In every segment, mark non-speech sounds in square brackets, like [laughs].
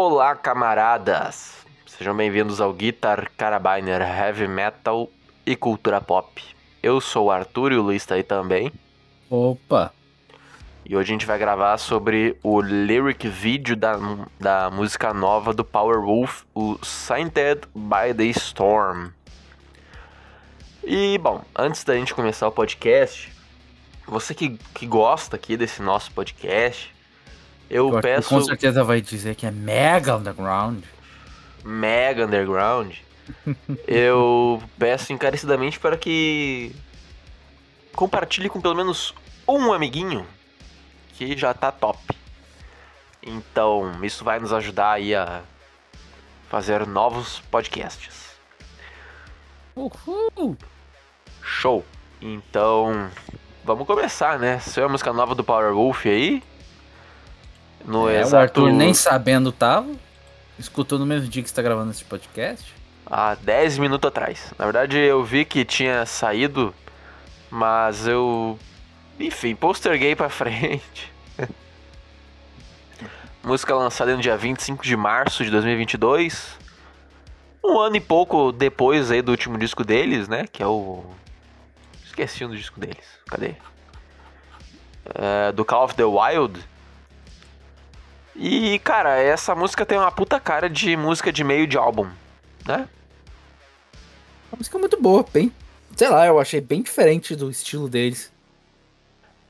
Olá, camaradas! Sejam bem-vindos ao Guitar Carabiner Heavy Metal e Cultura Pop. Eu sou o Arthur e o Luiz tá aí também. Opa! E hoje a gente vai gravar sobre o lyric video da, da música nova do Powerwolf, o Sainted by the Storm. E, bom, antes da gente começar o podcast, você que, que gosta aqui desse nosso podcast, eu, Eu peço. Com certeza vai dizer que é mega underground. Mega Underground, [laughs] eu peço encarecidamente para que compartilhe com pelo menos um amiguinho que já tá top. Então, isso vai nos ajudar aí a fazer novos podcasts. Uhul! Show! Então, vamos começar, né? Saiu a música nova do Powerwolf aí. No É, o exato... Arthur nem sabendo tava. Escutou no mesmo dia que está gravando esse podcast. há 10 minutos atrás. Na verdade, eu vi que tinha saído, mas eu. Enfim, posterguei pra [laughs] frente. Música lançada no dia 25 de março de 2022. Um ano e pouco depois aí do último disco deles, né? Que é o. Esqueci o disco deles. Cadê? É, do Call of the Wild. E, cara, essa música tem uma puta cara de música de meio de álbum, né? A música é muito boa, bem. Sei lá, eu achei bem diferente do estilo deles.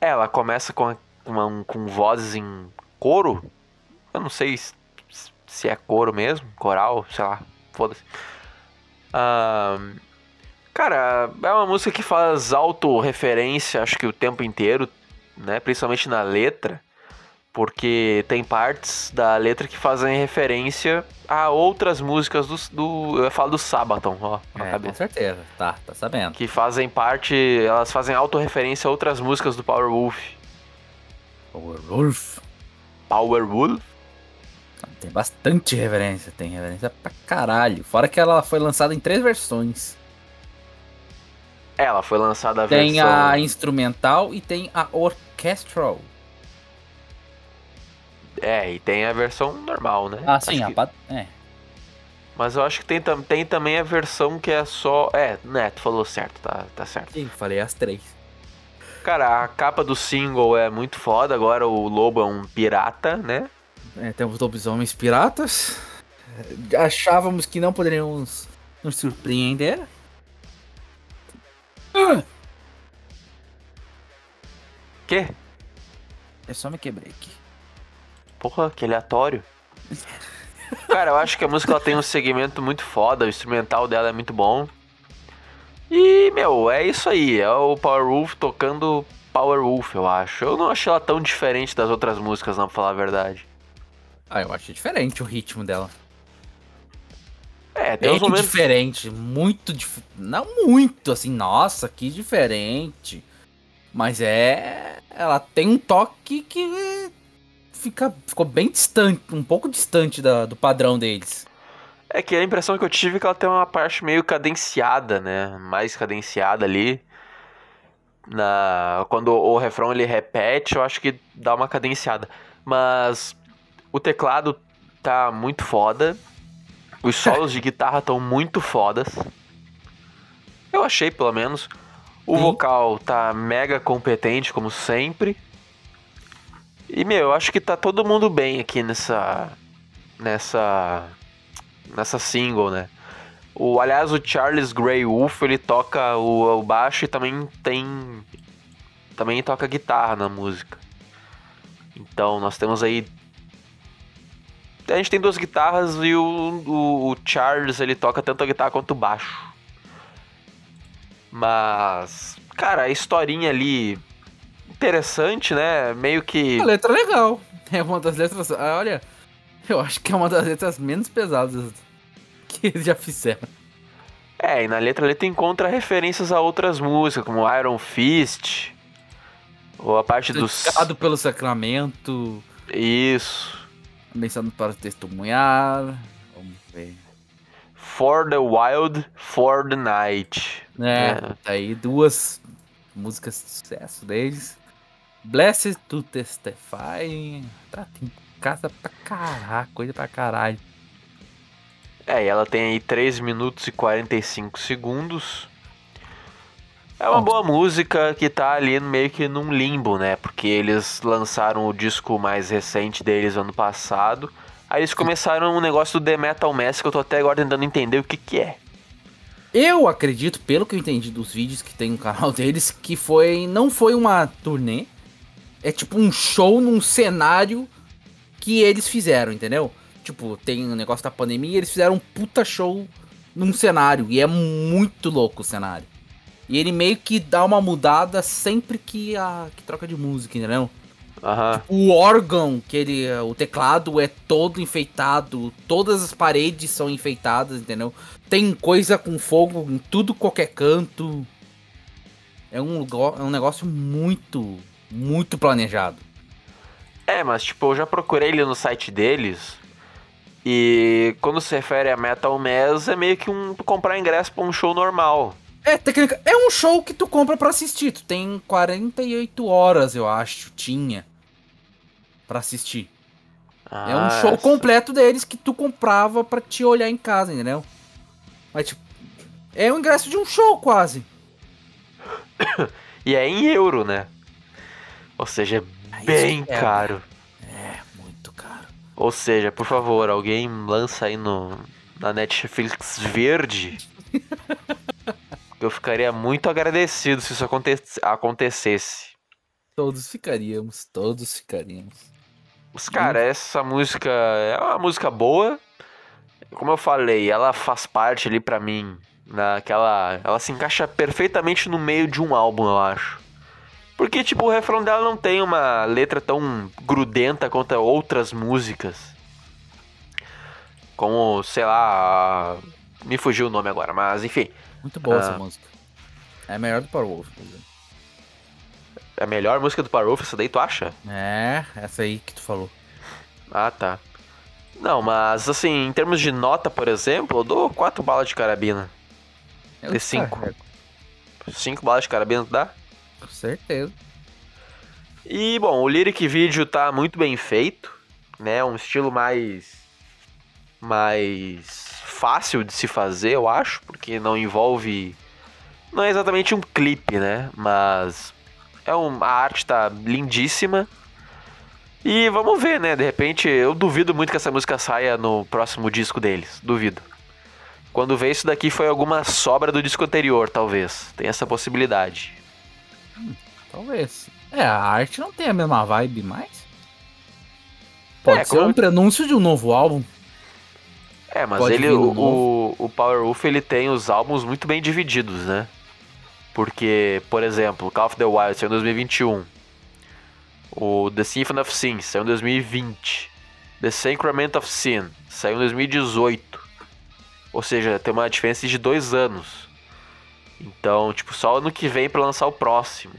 É, Ela começa com, uma- com vozes em coro. Eu não sei se, se é coro mesmo, coral, sei lá, foda-se. Ahn, cara, é uma música que faz autorreferência, acho que o tempo inteiro, né? Principalmente na letra. Porque tem partes da letra que fazem referência a outras músicas do. do eu ia falar do Sabaton, ó, É, com certeza. Tá, tá sabendo. Que fazem parte. Elas fazem autorreferência a outras músicas do Powerwolf. Wolf. Powerwolf? Tem bastante referência, tem referência pra caralho. Fora que ela foi lançada em três versões. Ela foi lançada a Tem versão. a instrumental e tem a orchestral. É, e tem a versão normal, né? Ah, sim, Acho a que- é. Mas eu acho que tem, tem também a versão que é só. É, né, tu falou certo, tá, tá certo. Sim, falei as três. Cara, a capa do single é muito foda. Agora o lobo é um pirata, né? É, temos lobisomens piratas. É, Achávamos que não poderíamos nos surpreender. Ah, Que? eu só me quebrei aqui. Porra, que aleatório. Cara, eu acho que a música ela tem um segmento muito foda, o instrumental dela é muito bom. E, meu, é isso aí. É o Powerwolf tocando Powerwolf, eu acho. Eu não achei ela tão diferente das outras músicas, não, pra falar a verdade. Ah, eu achei diferente o ritmo dela. É, tem Bem uns momentos. diferente, muito dif... Não muito, assim, nossa, que diferente. Mas é. Ela tem um toque que fica, ficou bem distante, um pouco distante da- do padrão deles. É que a impressão que eu tive é que ela tem uma parte meio cadenciada, né? Mais cadenciada ali. Na... Quando o refrão ele repete, eu acho que dá uma cadenciada. Mas o teclado tá muito foda. Os [laughs] solos de guitarra estão muito fodas. Eu achei, pelo menos. O Sim. vocal tá mega competente, como sempre. E, meu, eu acho que tá todo mundo bem aqui nessa. Nessa. Nessa single, né? O, aliás, o Charles Grey Wolf, ele toca o, o baixo e também tem. Também toca guitarra na música. Então, nós temos aí. A gente tem duas guitarras e o, o, o Charles, ele toca tanto a guitarra quanto o baixo. Mas, cara, a historinha ali interessante, né? Meio que A letra é legal. É uma das letras. ah, Olha, eu acho que é uma das letras menos pesadas que eles já fizeram. É, e na letra ali tu encontra referências a outras músicas, como Iron Fist, ou a parte dos... Certificado pelo sacramento, Isso. mencionado para testemunhar. Vamos ver. For the Wild, For the Night. É, É. tá aí duas músicas de sucesso deles. Blessed to Testify. Tá, tem casa pra caralho, coisa pra caralho. É, e ela tem aí 3 minutos e 45 segundos. É uma boa música que tá ali meio que num limbo, né? Porque eles lançaram o disco mais recente deles ano passado. Aí eles começaram um negócio do The Metal Mass que eu tô até agora tentando entender o que que é. Eu acredito, pelo que eu entendi dos vídeos que tem no canal [laughs] deles, que foi não foi uma turnê, é tipo um show num cenário que eles fizeram, entendeu? Tipo, tem o um negócio da pandemia, eles fizeram um puta show num cenário e é muito louco o cenário. E ele meio que dá uma mudada sempre que a que troca de música, entendeu? Aham. O órgão, que ele, o teclado é todo enfeitado, todas as paredes são enfeitadas, entendeu? Tem coisa com fogo em tudo qualquer canto. É um, lugar- é um negócio muito, muito planejado. É, mas tipo, eu já procurei ele no site deles. E quando se refere a Metal Mass, é meio que um comprar ingresso pra um show normal. É, técnica, é um show que tu compra pra assistir. Tu tem 48 horas, eu acho, tinha. Pra assistir. é um Ah, show essa- completo deles que tu comprava pra te olhar em casa, entendeu? Mas, tipo, é o ingresso de um show quase. [coughs] E é em euro, né? Ou seja, é bem é, caro. É, muito caro. Ou seja, por favor, alguém lança aí no na Netflix verde. [laughs] eu ficaria muito agradecido se isso aconte- acontecesse. Todos ficaríamos, todos ficaríamos. Mas, cara, essa música é uma música boa. Como eu falei, ela faz parte ali pra mim. Naquela. Ela se encaixa perfeitamente no meio de um álbum, eu acho. Porque, tipo, o refrão dela não tem uma letra tão grudenta quanto outras músicas. Como, sei lá. Me fugiu o nome agora, mas enfim. Muito boa Ah. essa música. É a melhor do Power Wolf. por exemplo. É a melhor música do Powerwolf, essa daí tu acha? É, essa aí que tu falou. Ah, tá. Não, mas assim, em termos de nota, por exemplo, eu dou 4 balas de carabina. Eu De cinco. descarrego, 5 balas de carabina tu dá? Com certeza. E, bom, o lyric vídeo tá muito bem feito, né? Um estilo mais. mais fácil de se fazer, eu acho, porque não envolve. Não é exatamente um clipe, né? Mas. É um, a arte tá lindíssima. E vamos ver, né? De repente, eu duvido muito que essa música saia no próximo disco deles. Duvido. Quando vê isso daqui foi alguma sobra do disco anterior, talvez. Tem essa possibilidade. Talvez. É, a arte não tem a mesma vibe mais. Pode É, ser como- um prenúncio de um novo álbum. É, mas Pode ele, o, o, o Powerwolf, ele tem os álbuns muito bem divididos, né? Porque, por exemplo, Call of the Wild saiu em 2021. O The Symphony of Sin saiu em 2020. The Sacrament of Sin saiu em 2018. Ou seja, tem uma diferença de dois anos. Então, tipo, só ano que vem pra lançar o próximo.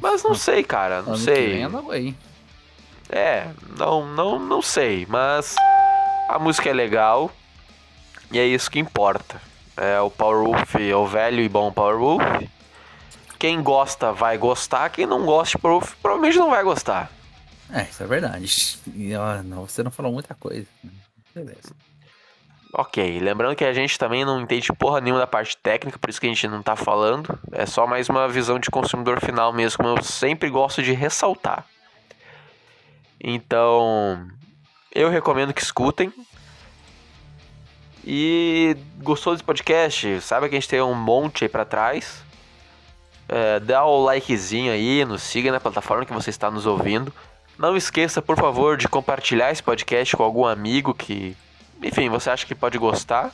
Mas não sei, cara, não Ano que sei. vem é logo aí. É, não, não, não sei, mas a música é legal e é isso que importa. É o Powerwolf, é o velho e bom Powerwolf. Quem gosta vai gostar, quem não gosta de Powerwolf provavelmente não vai gostar. É, isso é verdade. [laughs] E, não, você não falou muita coisa. Beleza. Ok, lembrando que a gente também não entende porra nenhuma da parte técnica, por isso que a gente não tá falando. É só mais uma visão de consumidor final mesmo, como eu sempre gosto de ressaltar. Então, eu recomendo que escutem. E gostou desse podcast? Sabe que a gente tem um monte aí pra trás. É, dá o likezinho aí, nos siga na plataforma que você está nos ouvindo. Não esqueça, por favor, de compartilhar esse podcast com algum amigo que, enfim, você acha que pode gostar.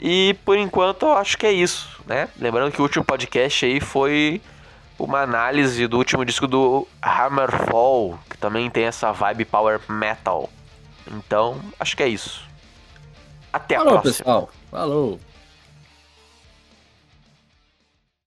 E por enquanto eu acho que é isso, né? Lembrando que o último podcast aí foi uma análise do último disco do Hammerfall, que também tem essa vibe power metal. Então, acho que é isso. Até a Falou, próxima. pessoal. Falou.